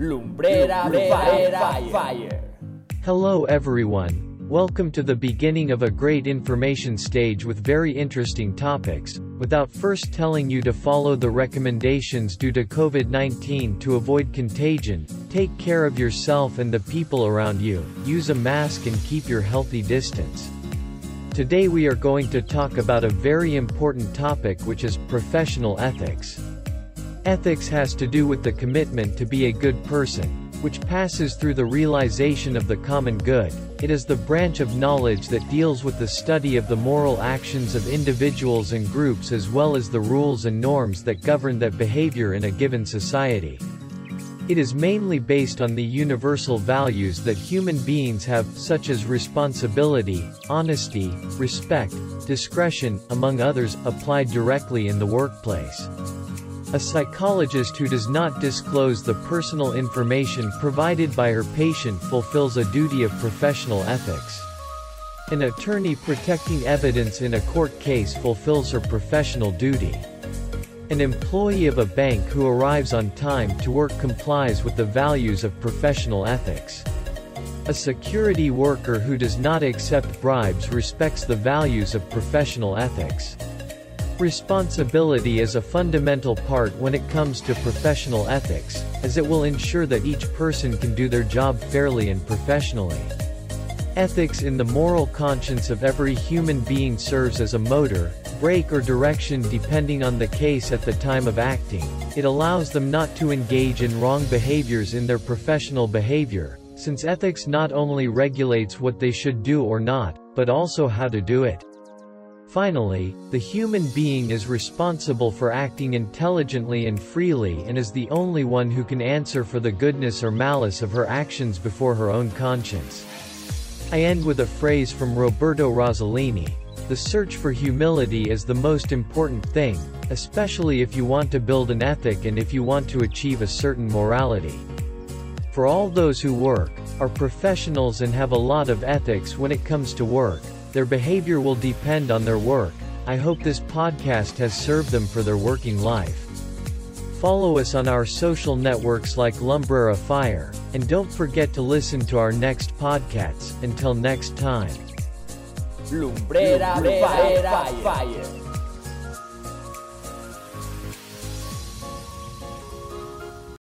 Lumbrera, Lumbrera Fire. Hello everyone. Welcome to the beginning of a great information stage with very interesting topics. Without first telling you to follow the recommendations due to COVID-19 to avoid contagion, take care of yourself and the people around you, use a mask and keep your healthy distance. Today we are going to talk about a very important topic which is professional ethics. Ethics has to do with the commitment to be a good person, which passes through the realization of the common good. It is the branch of knowledge that deals with the study of the moral actions of individuals and groups as well as the rules and norms that govern that behavior in a given society. It is mainly based on the universal values that human beings have, such as responsibility, honesty, respect, discretion, among others, applied directly in the workplace. A psychologist who does not disclose the personal information provided by her patient fulfills a duty of professional ethics. An attorney protecting evidence in a court case fulfills her professional duty. An employee of a bank who arrives on time to work complies with the values of professional ethics. A security worker who does not accept bribes respects the values of professional ethics. Responsibility is a fundamental part when it comes to professional ethics, as it will ensure that each person can do their job fairly and professionally. Ethics in the moral conscience of every human being serves as a motor, brake or direction depending on the case at the time of acting. It allows them not to engage in wrong behaviors in their professional behavior, since ethics not only regulates what they should do or not, but also how to do it. Finally, the human being is responsible for acting intelligently and freely and is the only one who can answer for the goodness or malice of her actions before her own conscience. I end with a phrase from Roberto Rossellini. The search for humility is the most important thing, especially if you want to build an ethic and if you want to achieve a certain morality. For all those who work, are professionals and have a lot of ethics when it comes to work, their behavior will depend on their work. I hope this podcast has served them for their working life. Follow us on our social networks like Lumbrera Fire, and don't forget to listen to our next podcasts. Until next time. Lumbrera, Lumbrera Fire.